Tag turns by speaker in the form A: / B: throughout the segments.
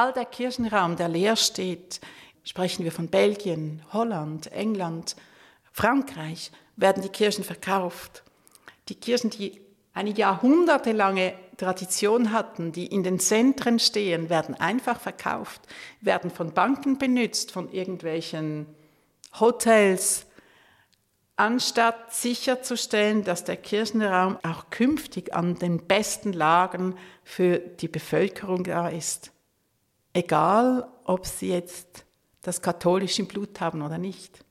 A: All der Kirchenraum, der leer steht, sprechen wir von Belgien, Holland, England, Frankreich, werden die Kirchen verkauft. Die Kirchen, die eine jahrhundertelange Tradition hatten, die in den Zentren stehen, werden einfach verkauft, werden von Banken benutzt, von irgendwelchen Hotels, anstatt sicherzustellen, dass der Kirchenraum auch künftig an den besten Lagen für die Bevölkerung da ist. Egal, ob sie jetzt das katholische Blut haben oder nicht.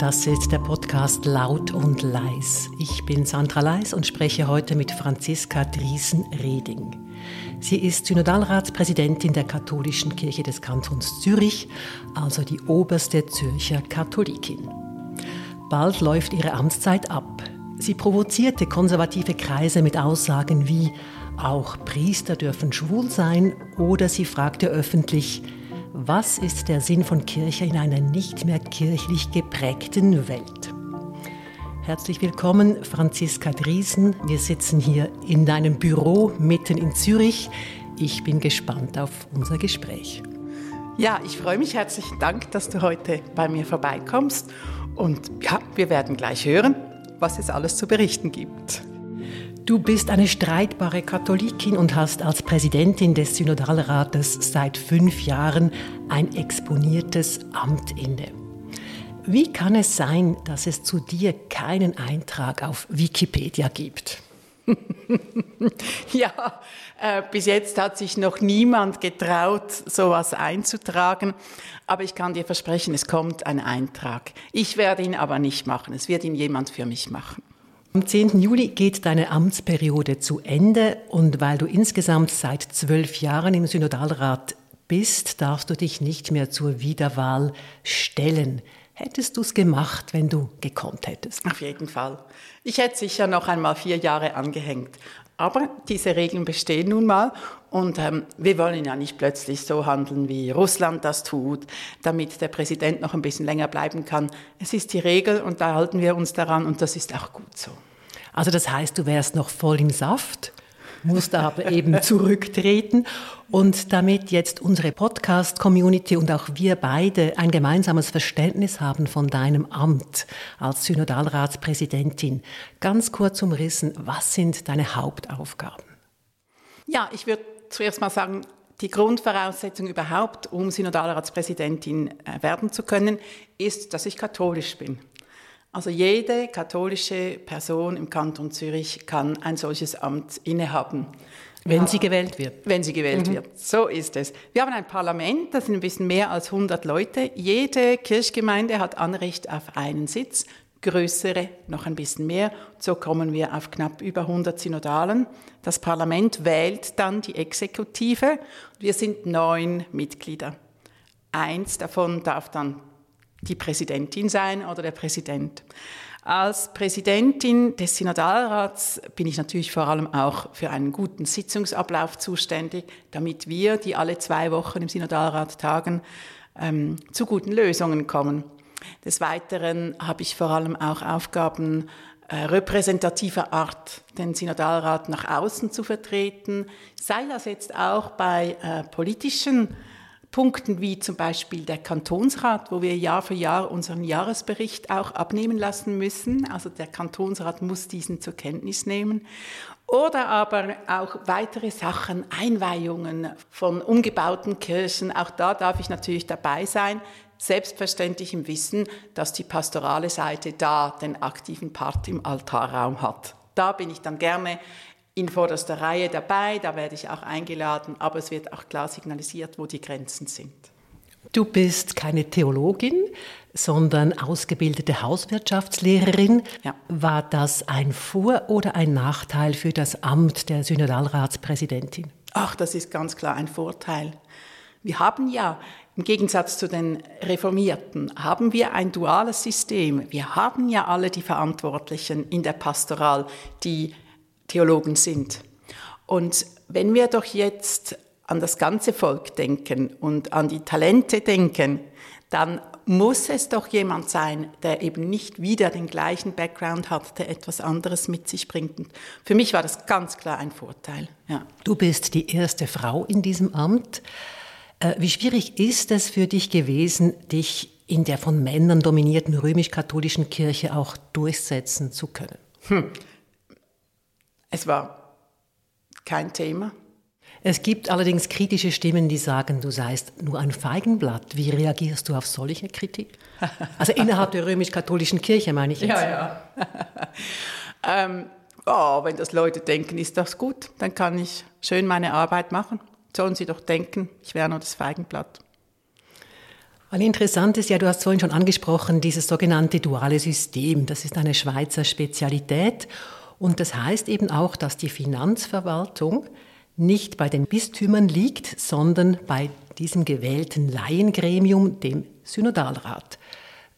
B: Das ist der Podcast Laut und Leis. Ich bin Sandra Leis und spreche heute mit Franziska Driesen-Reding. Sie ist Synodalratspräsidentin der Katholischen Kirche des Kantons Zürich, also die oberste Zürcher Katholikin. Bald läuft ihre Amtszeit ab. Sie provozierte konservative Kreise mit Aussagen wie auch Priester dürfen schwul sein oder sie fragte öffentlich, was ist der Sinn von Kirche in einer nicht mehr kirchlich geprägten Welt? Herzlich willkommen, Franziska Driesen. Wir sitzen hier in deinem Büro mitten in Zürich. Ich bin gespannt auf unser Gespräch.
A: Ja, ich freue mich. Herzlichen Dank, dass du heute bei mir vorbeikommst. Und ja, wir werden gleich hören, was es alles zu berichten gibt.
B: Du bist eine streitbare Katholikin und hast als Präsidentin des Synodalrates seit fünf Jahren ein exponiertes Amt inne. Wie kann es sein, dass es zu dir keinen Eintrag auf Wikipedia gibt?
A: ja, äh, bis jetzt hat sich noch niemand getraut, sowas einzutragen. Aber ich kann dir versprechen, es kommt ein Eintrag. Ich werde ihn aber nicht machen. Es wird ihn jemand für mich machen.
B: Am 10. Juli geht deine Amtsperiode zu Ende und weil du insgesamt seit zwölf Jahren im Synodalrat bist, darfst du dich nicht mehr zur Wiederwahl stellen. Hättest du es gemacht, wenn du gekonnt hättest?
A: Auf jeden Fall. Ich hätte sicher noch einmal vier Jahre angehängt. Aber diese Regeln bestehen nun mal und ähm, wir wollen ja nicht plötzlich so handeln, wie Russland das tut, damit der Präsident noch ein bisschen länger bleiben kann. Es ist die Regel und da halten wir uns daran und das ist auch gut so.
B: Also das heißt, du wärst noch voll im Saft? Musste aber eben zurücktreten. Und damit jetzt unsere Podcast-Community und auch wir beide ein gemeinsames Verständnis haben von deinem Amt als Synodalratspräsidentin, ganz kurz umrissen, was sind deine Hauptaufgaben?
A: Ja, ich würde zuerst mal sagen, die Grundvoraussetzung überhaupt, um Synodalratspräsidentin äh, werden zu können, ist, dass ich katholisch bin. Also jede katholische Person im Kanton Zürich kann ein solches Amt innehaben.
B: Wenn sie gewählt wird.
A: Wenn sie gewählt mhm. wird. So ist es. Wir haben ein Parlament, das sind ein bisschen mehr als 100 Leute. Jede Kirchgemeinde hat Anrecht auf einen Sitz, größere noch ein bisschen mehr. So kommen wir auf knapp über 100 Synodalen. Das Parlament wählt dann die Exekutive. Wir sind neun Mitglieder. Eins davon darf dann die Präsidentin sein oder der Präsident. Als Präsidentin des Synodalrats bin ich natürlich vor allem auch für einen guten Sitzungsablauf zuständig, damit wir, die alle zwei Wochen im Synodalrat tagen, ähm, zu guten Lösungen kommen. Des Weiteren habe ich vor allem auch Aufgaben äh, repräsentativer Art, den Synodalrat nach außen zu vertreten, sei das jetzt auch bei äh, politischen Punkten wie zum Beispiel der Kantonsrat, wo wir Jahr für Jahr unseren Jahresbericht auch abnehmen lassen müssen. Also der Kantonsrat muss diesen zur Kenntnis nehmen. Oder aber auch weitere Sachen, Einweihungen von umgebauten Kirchen. Auch da darf ich natürlich dabei sein. Selbstverständlich im Wissen, dass die pastorale Seite da den aktiven Part im Altarraum hat. Da bin ich dann gerne in vorderster Reihe dabei, da werde ich auch eingeladen, aber es wird auch klar signalisiert, wo die Grenzen sind.
B: Du bist keine Theologin, sondern ausgebildete Hauswirtschaftslehrerin. Ja. War das ein Vor- oder ein Nachteil für das Amt der Synodalratspräsidentin?
A: Ach, das ist ganz klar ein Vorteil. Wir haben ja im Gegensatz zu den Reformierten haben wir ein duales System. Wir haben ja alle die Verantwortlichen in der Pastoral, die Theologen sind. Und wenn wir doch jetzt an das ganze Volk denken und an die Talente denken, dann muss es doch jemand sein, der eben nicht wieder den gleichen Background hat, der etwas anderes mit sich bringt. Und für mich war das ganz klar ein Vorteil. Ja.
B: Du bist die erste Frau in diesem Amt. Äh, wie schwierig ist es für dich gewesen, dich in der von Männern dominierten römisch-katholischen Kirche auch durchsetzen zu können? Hm.
A: Es war kein Thema.
B: Es gibt allerdings kritische Stimmen, die sagen, du seist nur ein Feigenblatt. Wie reagierst du auf solche Kritik? Also innerhalb der römisch-katholischen Kirche meine ich jetzt.
A: Ja, ja. ähm, oh, wenn das Leute denken, ist das gut. Dann kann ich schön meine Arbeit machen. Sollen sie doch denken, ich wäre nur das Feigenblatt.
B: Weil interessant ist ja, du hast vorhin schon angesprochen, dieses sogenannte duale System. Das ist eine Schweizer Spezialität. Und das heißt eben auch, dass die Finanzverwaltung nicht bei den Bistümern liegt, sondern bei diesem gewählten Laiengremium, dem Synodalrat.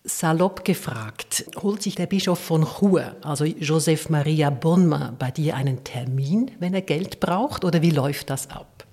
B: Salopp gefragt, holt sich der Bischof von Chur, also Joseph Maria Bonma, bei dir einen Termin, wenn er Geld braucht, oder wie läuft das ab?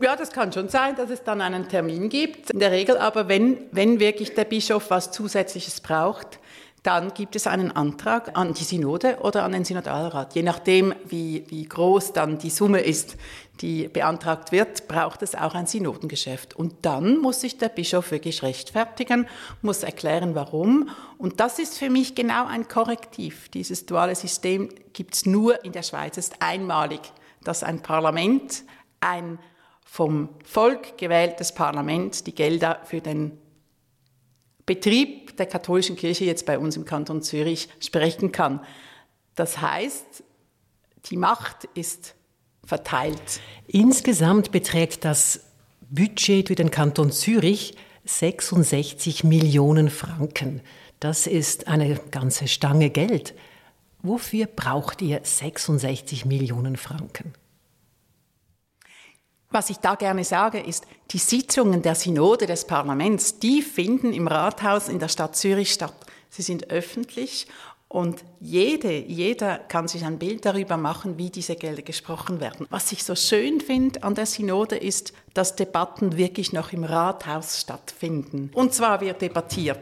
A: Ja, das kann schon sein, dass es dann einen Termin gibt. In der Regel aber, wenn, wenn wirklich der Bischof was Zusätzliches braucht, dann gibt es einen Antrag an die Synode oder an den Synodalrat. Je nachdem, wie, wie groß dann die Summe ist, die beantragt wird, braucht es auch ein Synodengeschäft. Und dann muss sich der Bischof wirklich rechtfertigen, muss erklären, warum. Und das ist für mich genau ein Korrektiv. Dieses duale System gibt es nur in der Schweiz. Es ist einmalig, dass ein Parlament, ein vom Volk gewähltes Parlament, die Gelder für den Betrieb der katholischen Kirche jetzt bei uns im Kanton Zürich sprechen kann. Das heißt, die Macht ist verteilt.
B: Insgesamt beträgt das Budget für den Kanton Zürich 66 Millionen Franken. Das ist eine ganze Stange Geld. Wofür braucht ihr 66 Millionen Franken?
A: Was ich da gerne sage, ist, die Sitzungen der Synode des Parlaments, die finden im Rathaus in der Stadt Zürich statt. Sie sind öffentlich und jede, jeder kann sich ein Bild darüber machen, wie diese Gelder gesprochen werden. Was ich so schön finde an der Synode ist, dass Debatten wirklich noch im Rathaus stattfinden. Und zwar wird debattiert.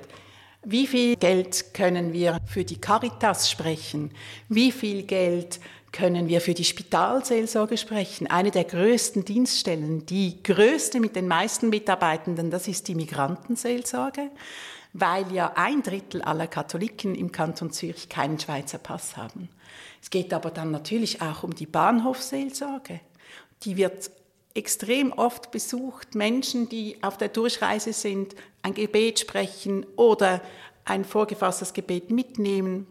A: Wie viel Geld können wir für die Caritas sprechen? Wie viel Geld können wir für die Spitalseelsorge sprechen. Eine der größten Dienststellen, die größte mit den meisten Mitarbeitenden, das ist die Migrantenseelsorge, weil ja ein Drittel aller Katholiken im Kanton Zürich keinen Schweizer Pass haben. Es geht aber dann natürlich auch um die Bahnhofseelsorge. Die wird extrem oft besucht. Menschen, die auf der Durchreise sind, ein Gebet sprechen oder ein vorgefasstes Gebet mitnehmen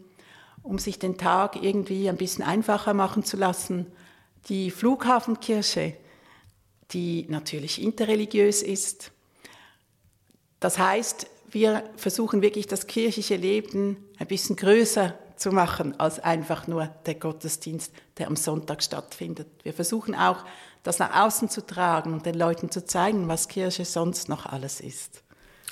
A: um sich den Tag irgendwie ein bisschen einfacher machen zu lassen. Die Flughafenkirche, die natürlich interreligiös ist. Das heißt, wir versuchen wirklich das kirchliche Leben ein bisschen größer zu machen als einfach nur der Gottesdienst, der am Sonntag stattfindet. Wir versuchen auch, das nach außen zu tragen und den Leuten zu zeigen, was Kirche sonst noch alles ist.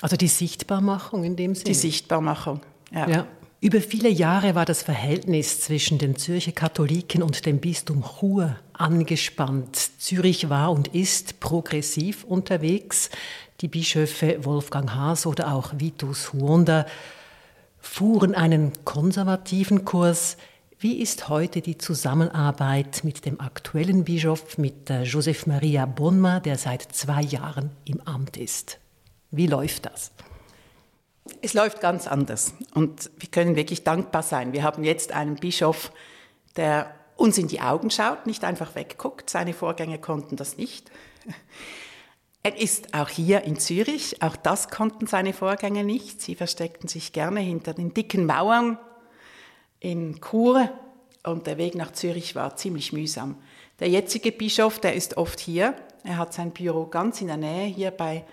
B: Also die Sichtbarmachung in dem Sinne?
A: Die Sichtbarmachung,
B: ja. ja. Über viele Jahre war das Verhältnis zwischen den Zürcher Katholiken und dem Bistum Chur angespannt. Zürich war und ist progressiv unterwegs. Die Bischöfe Wolfgang Haas oder auch Vitus Huonda fuhren einen konservativen Kurs. Wie ist heute die Zusammenarbeit mit dem aktuellen Bischof, mit Joseph Maria Bonma, der seit zwei Jahren im Amt ist? Wie läuft das?
A: Es läuft ganz anders und wir können wirklich dankbar sein. Wir haben jetzt einen Bischof, der uns in die Augen schaut, nicht einfach wegguckt. Seine Vorgänger konnten das nicht. Er ist auch hier in Zürich, auch das konnten seine Vorgänger nicht. Sie versteckten sich gerne hinter den dicken Mauern in Chur und der Weg nach Zürich war ziemlich mühsam. Der jetzige Bischof, der ist oft hier. Er hat sein Büro ganz in der Nähe hier bei,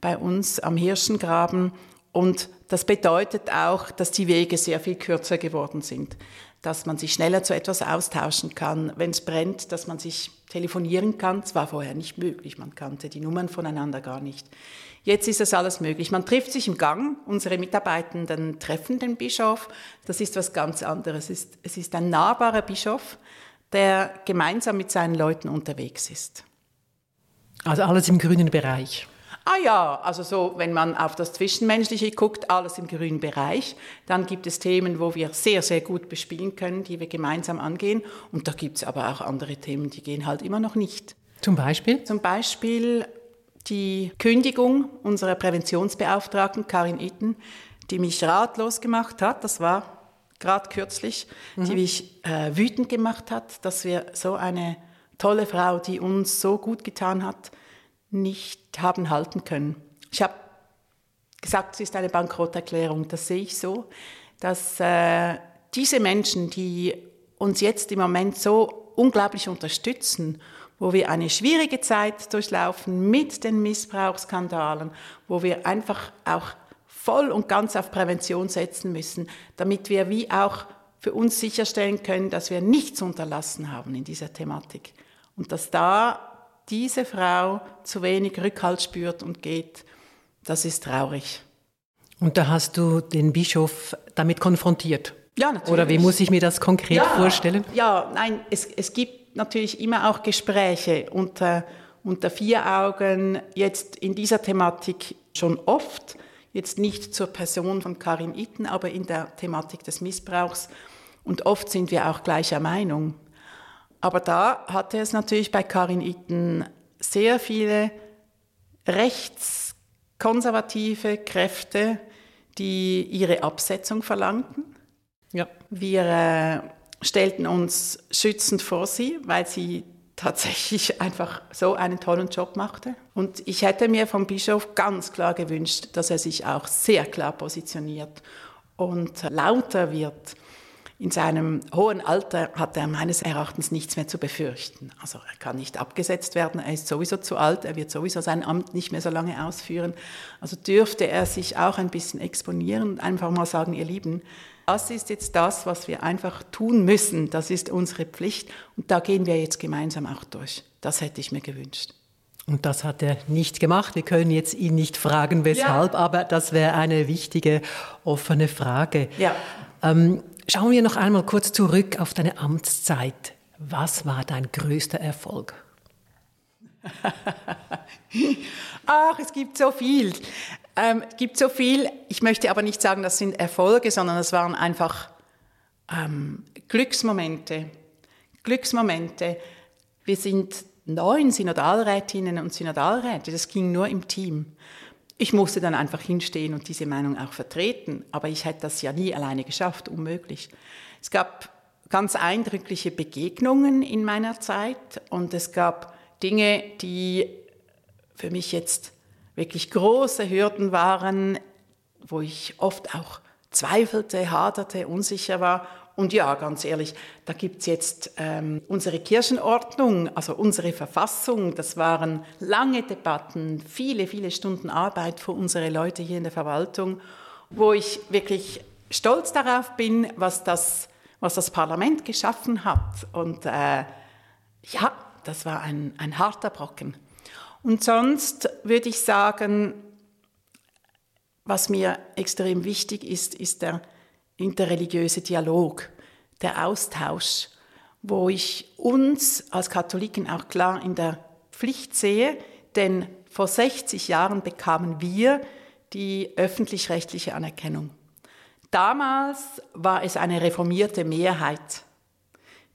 A: bei uns am Hirschengraben und das bedeutet auch, dass die Wege sehr viel kürzer geworden sind, dass man sich schneller zu etwas austauschen kann, wenn es brennt, dass man sich telefonieren kann. Das war vorher nicht möglich, man kannte die Nummern voneinander gar nicht. Jetzt ist das alles möglich. Man trifft sich im Gang, unsere Mitarbeitenden treffen den Bischof. Das ist was ganz anderes. Es ist, es ist ein nahbarer Bischof, der gemeinsam mit seinen Leuten unterwegs ist.
B: Also alles im grünen Bereich.
A: Ah ja, also so, wenn man auf das Zwischenmenschliche guckt, alles im grünen Bereich, dann gibt es Themen, wo wir sehr, sehr gut bespielen können, die wir gemeinsam angehen. Und da gibt es aber auch andere Themen, die gehen halt immer noch nicht.
B: Zum Beispiel?
A: Zum Beispiel die Kündigung unserer Präventionsbeauftragten Karin Itten, die mich ratlos gemacht hat. Das war gerade kürzlich, mhm. die mich äh, wütend gemacht hat, dass wir so eine tolle Frau, die uns so gut getan hat, nicht haben halten können. Ich habe gesagt, es ist eine Bankrotterklärung. Das sehe ich so, dass äh, diese Menschen, die uns jetzt im Moment so unglaublich unterstützen, wo wir eine schwierige Zeit durchlaufen mit den Missbrauchsskandalen, wo wir einfach auch voll und ganz auf Prävention setzen müssen, damit wir wie auch für uns sicherstellen können, dass wir nichts unterlassen haben in dieser Thematik. Und dass da diese Frau zu wenig Rückhalt spürt und geht, das ist traurig.
B: Und da hast du den Bischof damit konfrontiert?
A: Ja, natürlich.
B: Oder wie muss ich mir das konkret
A: ja,
B: vorstellen?
A: Ja, nein, es, es gibt natürlich immer auch Gespräche unter, unter vier Augen, jetzt in dieser Thematik schon oft, jetzt nicht zur Person von Karin Itten, aber in der Thematik des Missbrauchs. Und oft sind wir auch gleicher Meinung. Aber da hatte es natürlich bei Karin Itten sehr viele rechtskonservative Kräfte, die ihre Absetzung verlangten. Ja. Wir äh, stellten uns schützend vor sie, weil sie tatsächlich einfach so einen tollen Job machte. Und ich hätte mir vom Bischof ganz klar gewünscht, dass er sich auch sehr klar positioniert und lauter wird in seinem hohen Alter hat er meines Erachtens nichts mehr zu befürchten. Also er kann nicht abgesetzt werden, er ist sowieso zu alt, er wird sowieso sein Amt nicht mehr so lange ausführen. Also dürfte er sich auch ein bisschen exponieren und einfach mal sagen, ihr Lieben, das ist jetzt das, was wir einfach tun müssen, das ist unsere Pflicht und da gehen wir jetzt gemeinsam auch durch. Das hätte ich mir gewünscht.
B: Und das hat er nicht gemacht. Wir können jetzt ihn nicht fragen, weshalb, ja. aber das wäre eine wichtige, offene Frage. Ja. Ähm, Schauen wir noch einmal kurz zurück auf deine Amtszeit. Was war dein größter Erfolg?
A: Ach, es gibt so viel. Ähm, es gibt so viel. Ich möchte aber nicht sagen, das sind Erfolge, sondern es waren einfach ähm, Glücksmomente. Glücksmomente. Wir sind neun Synodalrätinnen und Synodalräte. Das ging nur im Team. Ich musste dann einfach hinstehen und diese Meinung auch vertreten, aber ich hätte das ja nie alleine geschafft, unmöglich. Es gab ganz eindrückliche Begegnungen in meiner Zeit und es gab Dinge, die für mich jetzt wirklich große Hürden waren, wo ich oft auch zweifelte, haderte, unsicher war und ja, ganz ehrlich, da gibt es jetzt ähm, unsere Kirchenordnung, also unsere Verfassung. Das waren lange Debatten, viele, viele Stunden Arbeit für unsere Leute hier in der Verwaltung, wo ich wirklich stolz darauf bin, was das, was das Parlament geschaffen hat. Und äh, ja, das war ein, ein harter Brocken. Und sonst würde ich sagen, was mir extrem wichtig ist, ist der interreligiöse Dialog, der Austausch, wo ich uns als Katholiken auch klar in der Pflicht sehe, denn vor 60 Jahren bekamen wir die öffentlich-rechtliche Anerkennung. Damals war es eine reformierte Mehrheit,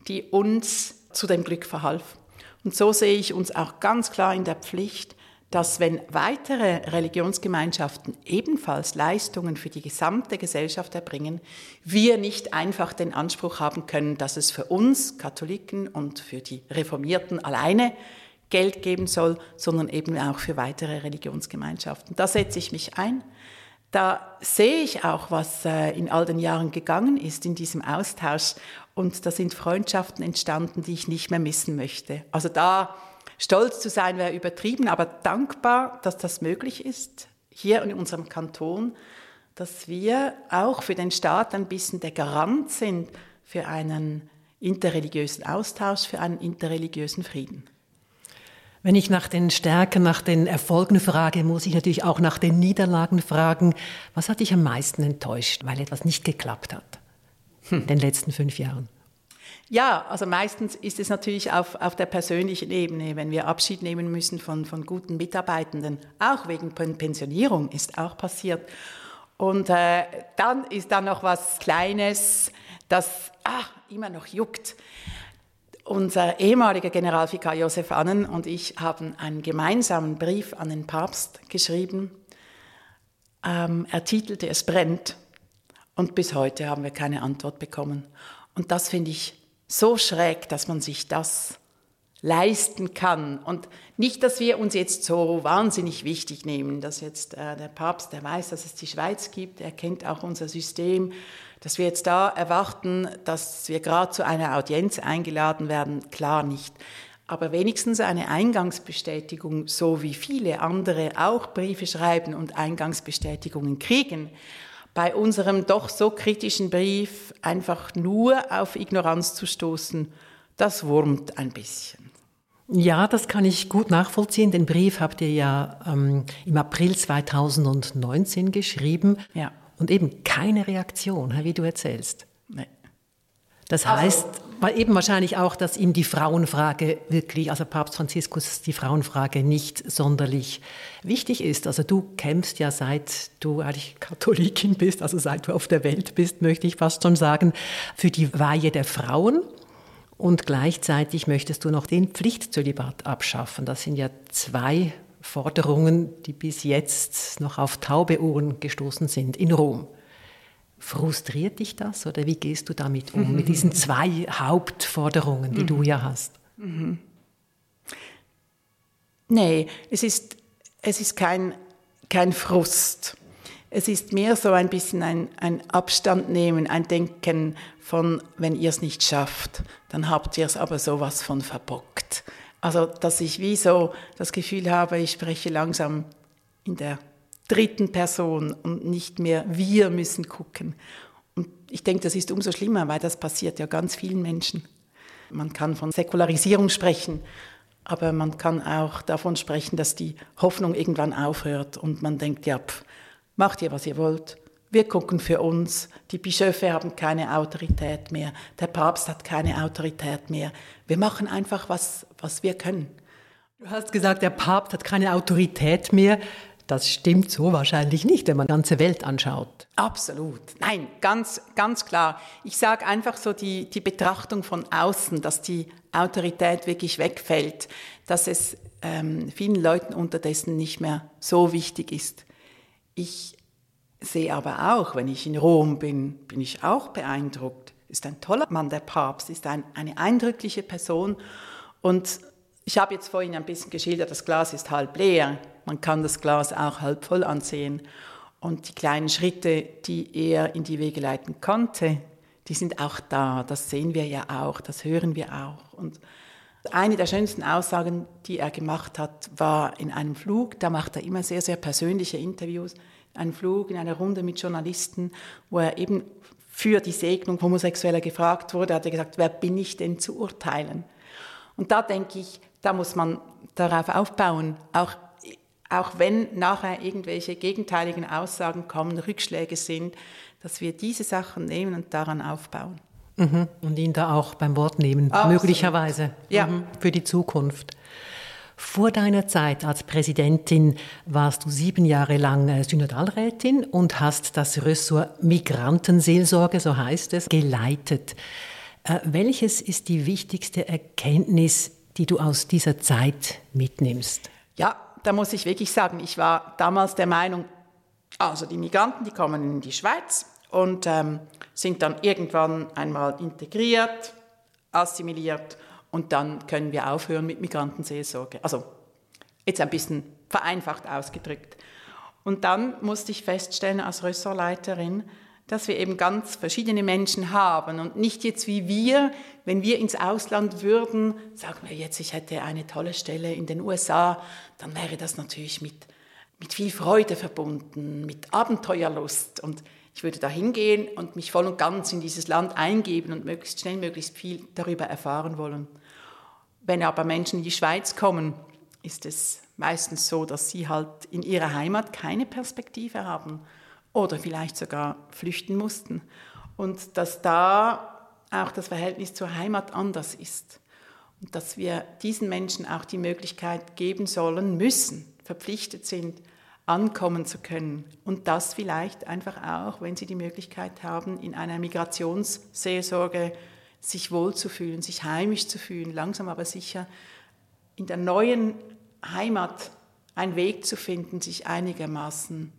A: die uns zu dem Glück verhalf. Und so sehe ich uns auch ganz klar in der Pflicht, dass wenn weitere Religionsgemeinschaften ebenfalls Leistungen für die gesamte Gesellschaft erbringen, wir nicht einfach den Anspruch haben können, dass es für uns Katholiken und für die Reformierten alleine Geld geben soll, sondern eben auch für weitere Religionsgemeinschaften. Da setze ich mich ein. Da sehe ich auch, was äh, in all den Jahren gegangen ist in diesem Austausch. Und da sind Freundschaften entstanden, die ich nicht mehr missen möchte. Also da Stolz zu sein wäre übertrieben, aber dankbar, dass das möglich ist, hier in unserem Kanton, dass wir auch für den Staat ein bisschen der Garant sind für einen interreligiösen Austausch, für einen interreligiösen Frieden.
B: Wenn ich nach den Stärken, nach den Erfolgen frage, muss ich natürlich auch nach den Niederlagen fragen. Was hat dich am meisten enttäuscht, weil etwas nicht geklappt hat hm. in den letzten fünf Jahren?
A: Ja, also meistens ist es natürlich auf, auf der persönlichen Ebene, wenn wir Abschied nehmen müssen von, von guten Mitarbeitenden. Auch wegen Pensionierung ist auch passiert. Und äh, dann ist da noch was Kleines, das ah, immer noch juckt. Unser ehemaliger Generalvikar Josef Annen und ich haben einen gemeinsamen Brief an den Papst geschrieben. Ähm, er titelte Es brennt. Und bis heute haben wir keine Antwort bekommen. Und das finde ich so schräg, dass man sich das leisten kann. Und nicht, dass wir uns jetzt so wahnsinnig wichtig nehmen, dass jetzt äh, der Papst, der weiß, dass es die Schweiz gibt, er kennt auch unser System, dass wir jetzt da erwarten, dass wir gerade zu einer Audienz eingeladen werden, klar nicht. Aber wenigstens eine Eingangsbestätigung, so wie viele andere auch Briefe schreiben und Eingangsbestätigungen kriegen, bei unserem doch so kritischen Brief einfach nur auf Ignoranz zu stoßen, das wurmt ein bisschen.
B: Ja, das kann ich gut nachvollziehen. Den Brief habt ihr ja ähm, im April 2019 geschrieben. Ja. Und eben keine Reaktion, wie du erzählst. Das heißt, weil eben wahrscheinlich auch, dass ihm die Frauenfrage wirklich, also Papst Franziskus die Frauenfrage nicht sonderlich wichtig ist. Also du kämpfst ja seit du eigentlich Katholikin bist, also seit du auf der Welt bist, möchte ich fast schon sagen, für die Weihe der Frauen. Und gleichzeitig möchtest du noch den Pflichtzölibat abschaffen. Das sind ja zwei Forderungen, die bis jetzt noch auf taube Ohren gestoßen sind in Rom. Frustriert dich das oder wie gehst du damit um, mit diesen zwei Hauptforderungen, die du ja hast? Mhm.
A: Nee, es ist, es ist kein, kein Frust. Es ist mehr so ein bisschen ein, ein Abstand nehmen, ein Denken von, wenn ihr es nicht schafft, dann habt ihr es aber sowas von verbockt. Also, dass ich wie so das Gefühl habe, ich spreche langsam in der dritten Person und nicht mehr wir müssen gucken. Und ich denke, das ist umso schlimmer, weil das passiert ja ganz vielen Menschen. Man kann von Säkularisierung sprechen, aber man kann auch davon sprechen, dass die Hoffnung irgendwann aufhört und man denkt, ja, pff, macht ihr, was ihr wollt. Wir gucken für uns. Die Bischöfe haben keine Autorität mehr. Der Papst hat keine Autorität mehr. Wir machen einfach, was, was wir können.
B: Du hast gesagt, der Papst hat keine Autorität mehr. Das stimmt so wahrscheinlich nicht, wenn man die ganze Welt anschaut.
A: Absolut. Nein, ganz, ganz klar. Ich sage einfach so die, die Betrachtung von außen, dass die Autorität wirklich wegfällt, dass es ähm, vielen Leuten unterdessen nicht mehr so wichtig ist. Ich sehe aber auch, wenn ich in Rom bin, bin ich auch beeindruckt. Ist ein toller Mann, der Papst, ist ein, eine eindrückliche Person. Und ich habe jetzt vorhin ein bisschen geschildert, das Glas ist halb leer. Man kann das Glas auch halb voll ansehen. Und die kleinen Schritte, die er in die Wege leiten konnte, die sind auch da. Das sehen wir ja auch, das hören wir auch. Und eine der schönsten Aussagen, die er gemacht hat, war in einem Flug. Da macht er immer sehr, sehr persönliche Interviews. Ein Flug in einer Runde mit Journalisten, wo er eben für die Segnung Homosexueller gefragt wurde, hat er gesagt, wer bin ich denn zu urteilen? Und da denke ich, da muss man darauf aufbauen, auch, auch wenn nachher irgendwelche gegenteiligen Aussagen kommen, Rückschläge sind, dass wir diese Sachen nehmen und daran aufbauen.
B: Mhm. Und ihn da auch beim Wort nehmen, Absolut. möglicherweise ja. Mhm. für die Zukunft. Vor deiner Zeit als Präsidentin warst du sieben Jahre lang äh, Synodalrätin und hast das Ressort Migrantenseelsorge, so heißt es, geleitet. Äh, welches ist die wichtigste Erkenntnis, die du aus dieser Zeit mitnimmst?
A: Ja, da muss ich wirklich sagen, ich war damals der Meinung, also die Migranten, die kommen in die Schweiz und ähm, sind dann irgendwann einmal integriert, assimiliert und dann können wir aufhören mit Migrantenseelsorge. Also jetzt ein bisschen vereinfacht ausgedrückt. Und dann musste ich feststellen als Ressortleiterin, dass wir eben ganz verschiedene Menschen haben und nicht jetzt wie wir, wenn wir ins Ausland würden, sagen wir jetzt, ich hätte eine tolle Stelle in den USA, dann wäre das natürlich mit, mit viel Freude verbunden, mit Abenteuerlust und ich würde da hingehen und mich voll und ganz in dieses Land eingeben und möglichst schnell, möglichst viel darüber erfahren wollen. Wenn aber Menschen in die Schweiz kommen, ist es meistens so, dass sie halt in ihrer Heimat keine Perspektive haben oder vielleicht sogar flüchten mussten. Und dass da auch das Verhältnis zur Heimat anders ist. Und dass wir diesen Menschen auch die Möglichkeit geben sollen, müssen, verpflichtet sind, ankommen zu können. Und das vielleicht einfach auch, wenn sie die Möglichkeit haben, in einer Migrationsseelsorge sich wohlzufühlen, sich heimisch zu fühlen, langsam aber sicher in der neuen Heimat einen Weg zu finden, sich einigermaßen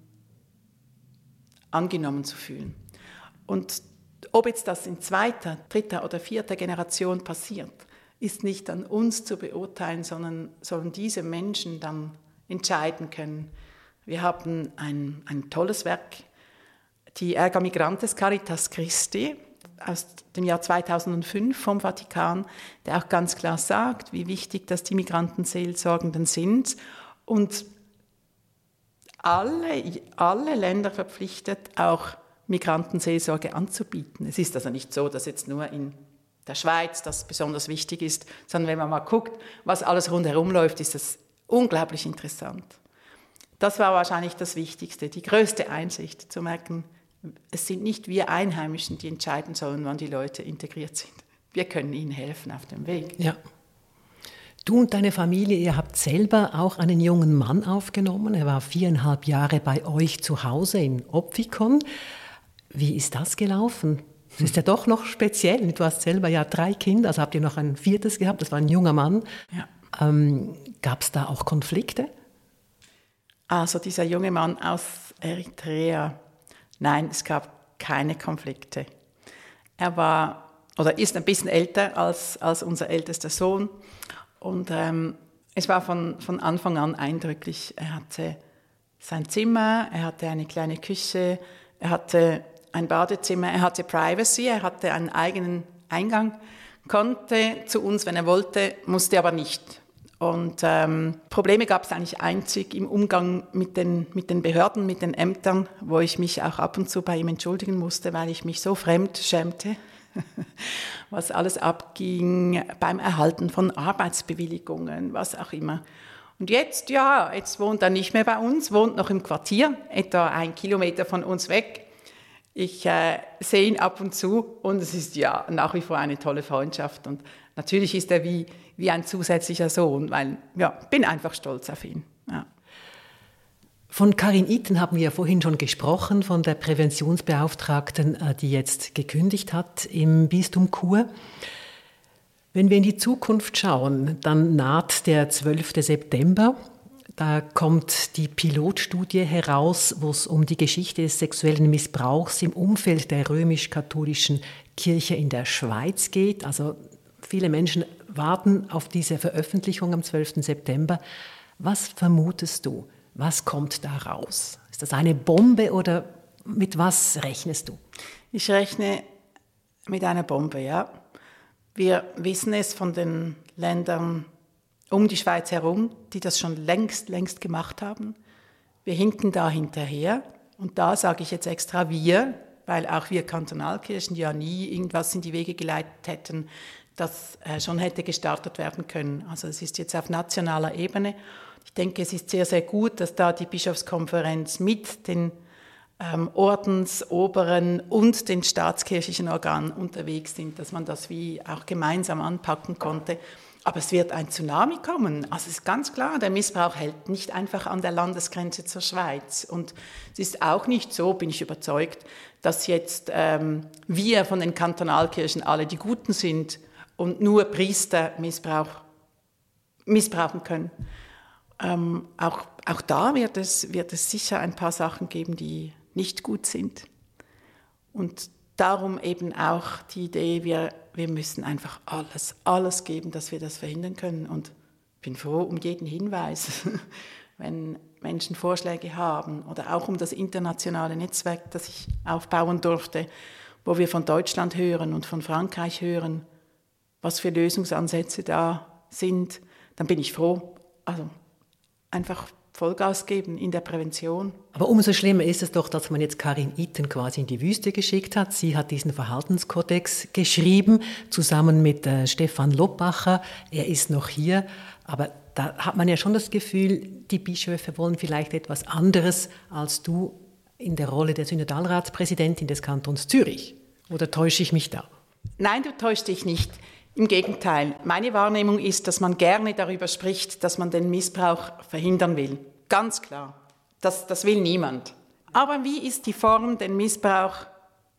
A: angenommen zu fühlen. Und ob jetzt das in zweiter, dritter oder vierter Generation passiert, ist nicht an uns zu beurteilen, sondern sollen diese Menschen dann entscheiden können. Wir haben ein, ein tolles Werk, die Erga Migrantes Caritas Christi aus dem Jahr 2005 vom Vatikan, der auch ganz klar sagt, wie wichtig dass die Migrantenseelsorgenden sind und alle, alle Länder verpflichtet, auch Migrantenseelsorge anzubieten. Es ist also nicht so, dass jetzt nur in der Schweiz das besonders wichtig ist, sondern wenn man mal guckt, was alles rundherum läuft, ist das unglaublich interessant. Das war wahrscheinlich das Wichtigste, die größte Einsicht, zu merken, es sind nicht wir Einheimischen, die entscheiden sollen, wann die Leute integriert sind. Wir können ihnen helfen auf dem Weg.
B: Ja. Du und deine Familie, ihr habt selber auch einen jungen Mann aufgenommen. Er war viereinhalb Jahre bei euch zu Hause in Opfikon. Wie ist das gelaufen? Das ist ja doch noch speziell. Du hast selber ja drei Kinder, also habt ihr noch ein viertes gehabt, das war ein junger Mann. Ja. Ähm, Gab es da auch Konflikte?
A: Also dieser junge Mann aus Eritrea, nein, es gab keine Konflikte. Er war oder ist ein bisschen älter als, als unser ältester Sohn und ähm, es war von, von Anfang an eindrücklich. Er hatte sein Zimmer, er hatte eine kleine Küche, er hatte ein Badezimmer, er hatte Privacy, er hatte einen eigenen Eingang, konnte zu uns, wenn er wollte, musste aber nicht. Und ähm, Probleme gab es eigentlich einzig im Umgang mit den, mit den Behörden, mit den Ämtern, wo ich mich auch ab und zu bei ihm entschuldigen musste, weil ich mich so fremd schämte, was alles abging beim Erhalten von Arbeitsbewilligungen, was auch immer. Und jetzt, ja, jetzt wohnt er nicht mehr bei uns, wohnt noch im Quartier, etwa ein Kilometer von uns weg. Ich äh, sehe ihn ab und zu und es ist ja nach wie vor eine tolle Freundschaft. Und natürlich ist er wie, wie ein zusätzlicher Sohn, weil ja, bin einfach stolz auf ihn. Ja.
B: Von Karin Itten haben wir ja vorhin schon gesprochen, von der Präventionsbeauftragten, äh, die jetzt gekündigt hat im Bistum Chur. Wenn wir in die Zukunft schauen, dann naht der 12. September. Da kommt die Pilotstudie heraus, wo es um die Geschichte des sexuellen Missbrauchs im Umfeld der römisch-katholischen Kirche in der Schweiz geht. Also viele Menschen warten auf diese Veröffentlichung am 12. September. Was vermutest du? Was kommt da raus? Ist das eine Bombe oder mit was rechnest du?
A: Ich rechne mit einer Bombe, ja. Wir wissen es von den Ländern um die Schweiz herum, die das schon längst, längst gemacht haben. Wir hinken da hinterher. Und da sage ich jetzt extra wir, weil auch wir Kantonalkirchen ja nie irgendwas in die Wege geleitet hätten, das äh, schon hätte gestartet werden können. Also es ist jetzt auf nationaler Ebene. Ich denke, es ist sehr, sehr gut, dass da die Bischofskonferenz mit den ähm, Ordensoberen und den staatskirchlichen Organen unterwegs sind, dass man das wie auch gemeinsam anpacken konnte. Aber es wird ein Tsunami kommen. Also es ist ganz klar, der Missbrauch hält nicht einfach an der Landesgrenze zur Schweiz. Und es ist auch nicht so, bin ich überzeugt, dass jetzt ähm, wir von den Kantonalkirchen alle die Guten sind und nur Priester Missbrauch missbrauchen können. Ähm, auch, auch da wird es, wird es sicher ein paar Sachen geben, die nicht gut sind. Und darum eben auch die Idee, wir, wir müssen einfach alles, alles geben, dass wir das verhindern können. Und ich bin froh um jeden Hinweis, wenn Menschen Vorschläge haben oder auch um das internationale Netzwerk, das ich aufbauen durfte, wo wir von Deutschland hören und von Frankreich hören, was für Lösungsansätze da sind, dann bin ich froh. Also einfach Vollgas geben in der Prävention.
B: Aber umso schlimmer ist es doch, dass man jetzt Karin Itten quasi in die Wüste geschickt hat. Sie hat diesen Verhaltenskodex geschrieben, zusammen mit äh, Stefan Loppacher. Er ist noch hier, aber da hat man ja schon das Gefühl, die Bischöfe wollen vielleicht etwas anderes als du in der Rolle der Synodalratspräsidentin des Kantons Zürich. Oder täusche ich mich da?
A: Nein, du täuscht dich nicht. Im Gegenteil, meine Wahrnehmung ist, dass man gerne darüber spricht, dass man den Missbrauch verhindern will. Ganz klar. Das, das will niemand. Aber wie ist die Form, den Missbrauch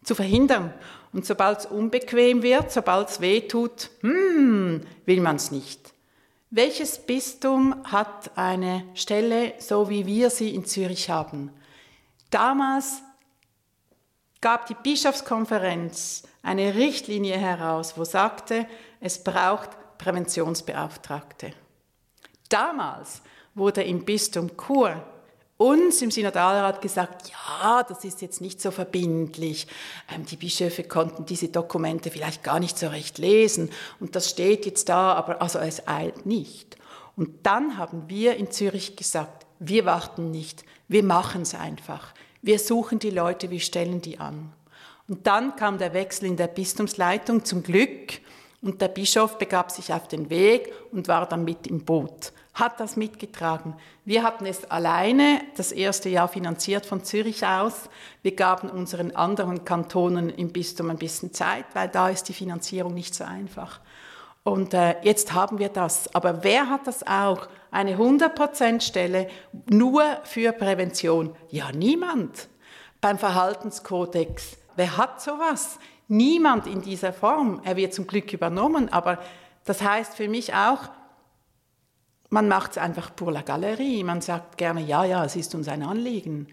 A: zu verhindern? Und sobald es unbequem wird, sobald es weh tut, hmm, will man es nicht. Welches Bistum hat eine Stelle, so wie wir sie in Zürich haben? Damals gab die Bischofskonferenz eine Richtlinie heraus, wo sagte, es braucht Präventionsbeauftragte. Damals wurde im Bistum Chur uns im Synodalrat gesagt, ja, das ist jetzt nicht so verbindlich. Ähm, die Bischöfe konnten diese Dokumente vielleicht gar nicht so recht lesen und das steht jetzt da, aber also es eilt nicht. Und dann haben wir in Zürich gesagt, wir warten nicht, wir machen es einfach. Wir suchen die Leute, wir stellen die an. Und dann kam der Wechsel in der Bistumsleitung zum Glück und der Bischof begab sich auf den Weg und war dann mit im Boot hat das mitgetragen. Wir hatten es alleine das erste Jahr finanziert von Zürich aus. Wir gaben unseren anderen Kantonen im Bistum ein bisschen Zeit, weil da ist die Finanzierung nicht so einfach. Und äh, jetzt haben wir das. Aber wer hat das auch? Eine 100% Stelle nur für Prävention? Ja, niemand. Beim Verhaltenskodex. Wer hat sowas? Niemand in dieser Form. Er wird zum Glück übernommen, aber das heißt für mich auch, man macht es einfach pour la Galerie. Man sagt gerne, ja, ja, es ist uns ein Anliegen.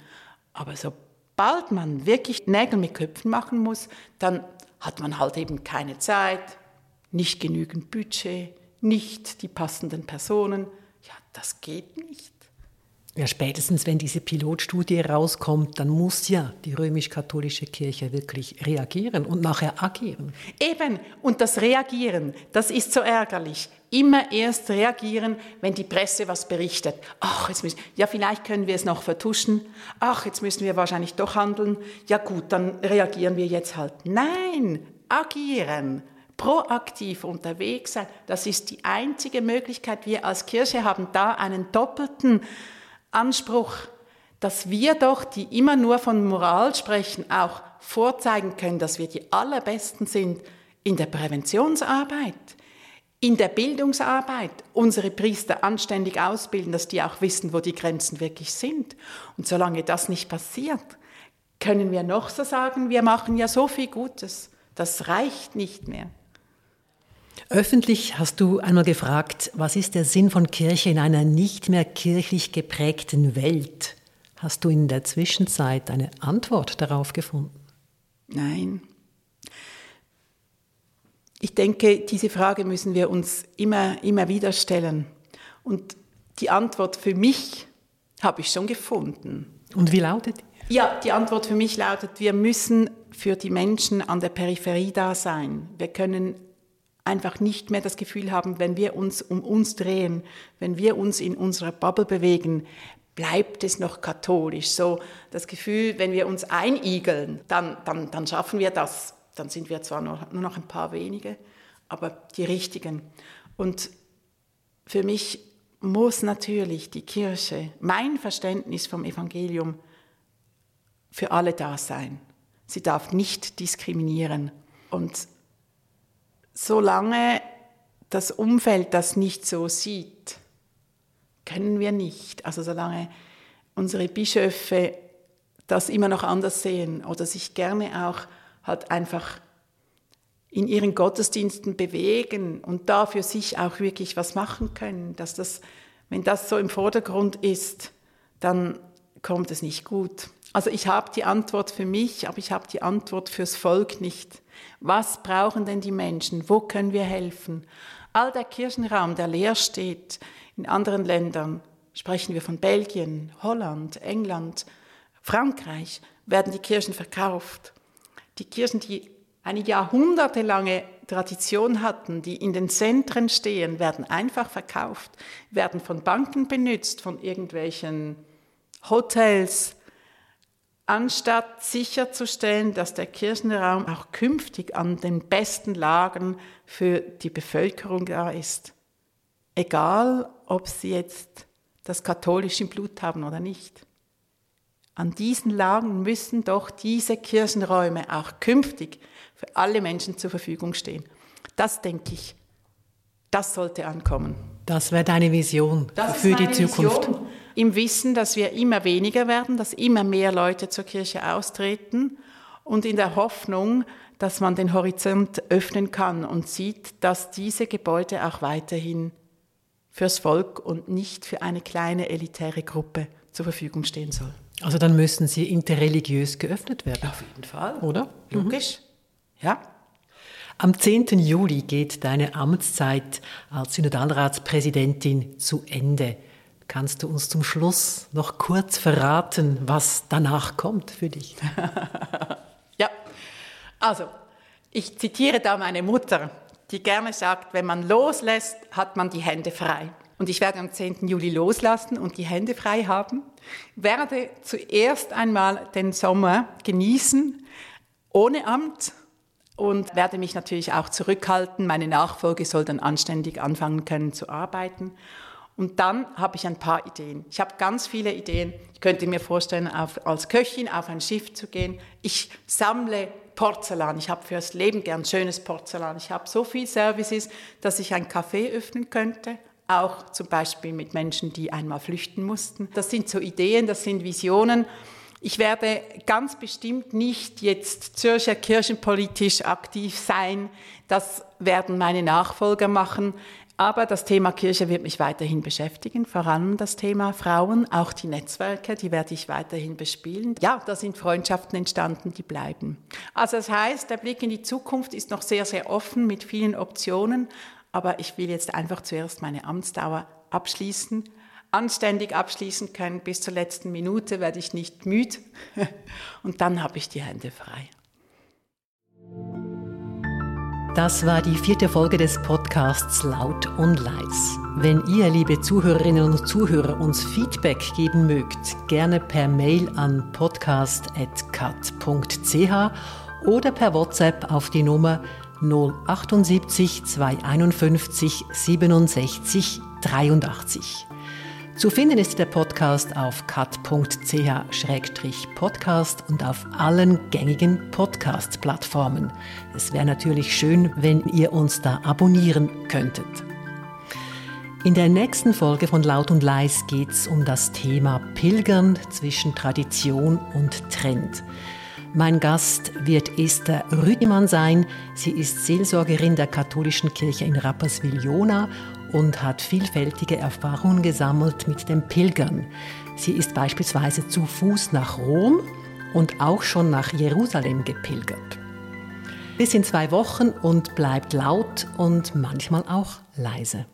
A: Aber sobald man wirklich Nägel mit Köpfen machen muss, dann hat man halt eben keine Zeit, nicht genügend Budget, nicht die passenden Personen. Ja, das geht nicht.
B: Ja, spätestens wenn diese Pilotstudie rauskommt, dann muss ja die römisch-katholische Kirche wirklich reagieren und nachher agieren.
A: Eben, und das Reagieren, das ist so ärgerlich. Immer erst reagieren, wenn die Presse was berichtet. Ach, jetzt müssen, ja, vielleicht können wir es noch vertuschen. Ach, jetzt müssen wir wahrscheinlich doch handeln. Ja gut, dann reagieren wir jetzt halt. Nein, agieren proaktiv unterwegs sein, das ist die einzige Möglichkeit. Wir als Kirche haben da einen doppelten Anspruch, dass wir doch, die immer nur von Moral sprechen, auch vorzeigen können, dass wir die Allerbesten sind in der Präventionsarbeit, in der Bildungsarbeit, unsere Priester anständig ausbilden, dass die auch wissen, wo die Grenzen wirklich sind. Und solange das nicht passiert, können wir noch so sagen, wir machen ja so viel Gutes. Das reicht nicht mehr.
B: Öffentlich hast du einmal gefragt, was ist der Sinn von Kirche in einer nicht mehr kirchlich geprägten Welt? Hast du in der Zwischenzeit eine Antwort darauf gefunden?
A: Nein. Ich denke, diese Frage müssen wir uns immer, immer wieder stellen. Und die Antwort für mich habe ich schon gefunden.
B: Und wie lautet
A: die? Ja, die Antwort für mich lautet, wir müssen für die Menschen an der Peripherie da sein. Wir können einfach nicht mehr das Gefühl haben, wenn wir uns um uns drehen, wenn wir uns in unserer Bubble bewegen, bleibt es noch katholisch. So das Gefühl, wenn wir uns einigeln, dann, dann, dann schaffen wir das. Dann sind wir zwar nur, nur noch ein paar wenige, aber die richtigen. Und für mich muss natürlich die Kirche, mein Verständnis vom Evangelium, für alle da sein. Sie darf nicht diskriminieren. Und solange das Umfeld das nicht so sieht, können wir nicht. Also solange unsere Bischöfe das immer noch anders sehen oder sich gerne auch halt einfach in ihren Gottesdiensten bewegen und da für sich auch wirklich was machen können, dass das, wenn das so im Vordergrund ist, dann kommt es nicht gut. Also ich habe die Antwort für mich, aber ich habe die Antwort fürs Volk nicht. Was brauchen denn die Menschen? Wo können wir helfen? All der Kirchenraum, der leer steht in anderen Ländern, sprechen wir von Belgien, Holland, England, Frankreich, werden die Kirchen verkauft. Die Kirchen, die eine jahrhundertelange Tradition hatten, die in den Zentren stehen, werden einfach verkauft, werden von Banken benutzt, von irgendwelchen Hotels, anstatt sicherzustellen, dass der Kirchenraum auch künftig an den besten Lagen für die Bevölkerung da ist. Egal, ob sie jetzt das katholische Blut haben oder nicht. An diesen Lagen müssen doch diese Kirchenräume auch künftig für alle Menschen zur Verfügung stehen. Das denke ich, das sollte ankommen.
B: Das wäre deine Vision das für die Zukunft. Vision.
A: Im Wissen, dass wir immer weniger werden, dass immer mehr Leute zur Kirche austreten und in der Hoffnung, dass man den Horizont öffnen kann und sieht, dass diese Gebäude auch weiterhin fürs Volk und nicht für eine kleine elitäre Gruppe zur Verfügung stehen soll.
B: Also dann müssen sie interreligiös geöffnet werden.
A: Auf jeden Fall, oder? Logisch. Mhm. Ja.
B: Am 10. Juli geht deine Amtszeit als Synodalratspräsidentin zu Ende. Kannst du uns zum Schluss noch kurz verraten, was danach kommt für dich?
A: ja, also ich zitiere da meine Mutter, die gerne sagt, wenn man loslässt, hat man die Hände frei. Und ich werde am 10. Juli loslassen und die Hände frei haben, werde zuerst einmal den Sommer genießen, ohne Amt und werde mich natürlich auch zurückhalten. Meine Nachfolge soll dann anständig anfangen können zu arbeiten. Und dann habe ich ein paar Ideen. Ich habe ganz viele Ideen. Ich könnte mir vorstellen, auf, als Köchin auf ein Schiff zu gehen. Ich sammle Porzellan. Ich habe fürs Leben gern schönes Porzellan. Ich habe so viele Services, dass ich ein Café öffnen könnte. Auch zum Beispiel mit Menschen, die einmal flüchten mussten. Das sind so Ideen, das sind Visionen. Ich werde ganz bestimmt nicht jetzt Zürcher kirchenpolitisch aktiv sein. Das werden meine Nachfolger machen. Aber das Thema Kirche wird mich weiterhin beschäftigen, vor allem das Thema Frauen, auch die Netzwerke, die werde ich weiterhin bespielen. Ja, da sind Freundschaften entstanden, die bleiben. Also das heißt, der Blick in die Zukunft ist noch sehr, sehr offen mit vielen Optionen, aber ich will jetzt einfach zuerst meine Amtsdauer abschließen anständig abschließen können. Bis zur letzten Minute werde ich nicht müde und dann habe ich die Hände frei.
B: Das war die vierte Folge des Podcasts Laut und Leis. Wenn ihr, liebe Zuhörerinnen und Zuhörer, uns Feedback geben mögt, gerne per Mail an podcast.cat.ch oder per WhatsApp auf die Nummer 078 251 67 83. Zu finden ist der Podcast auf cut.ch-podcast und auf allen gängigen Podcast-Plattformen. Es wäre natürlich schön, wenn ihr uns da abonnieren könntet. In der nächsten Folge von Laut und Leis geht es um das Thema Pilgern zwischen Tradition und Trend. Mein Gast wird Esther Rüdimann sein. Sie ist Seelsorgerin der katholischen Kirche in Rapperswil-Jona und hat vielfältige Erfahrungen gesammelt mit dem Pilgern. Sie ist beispielsweise zu Fuß nach Rom und auch schon nach Jerusalem gepilgert. Bis in zwei Wochen und bleibt laut und manchmal auch leise.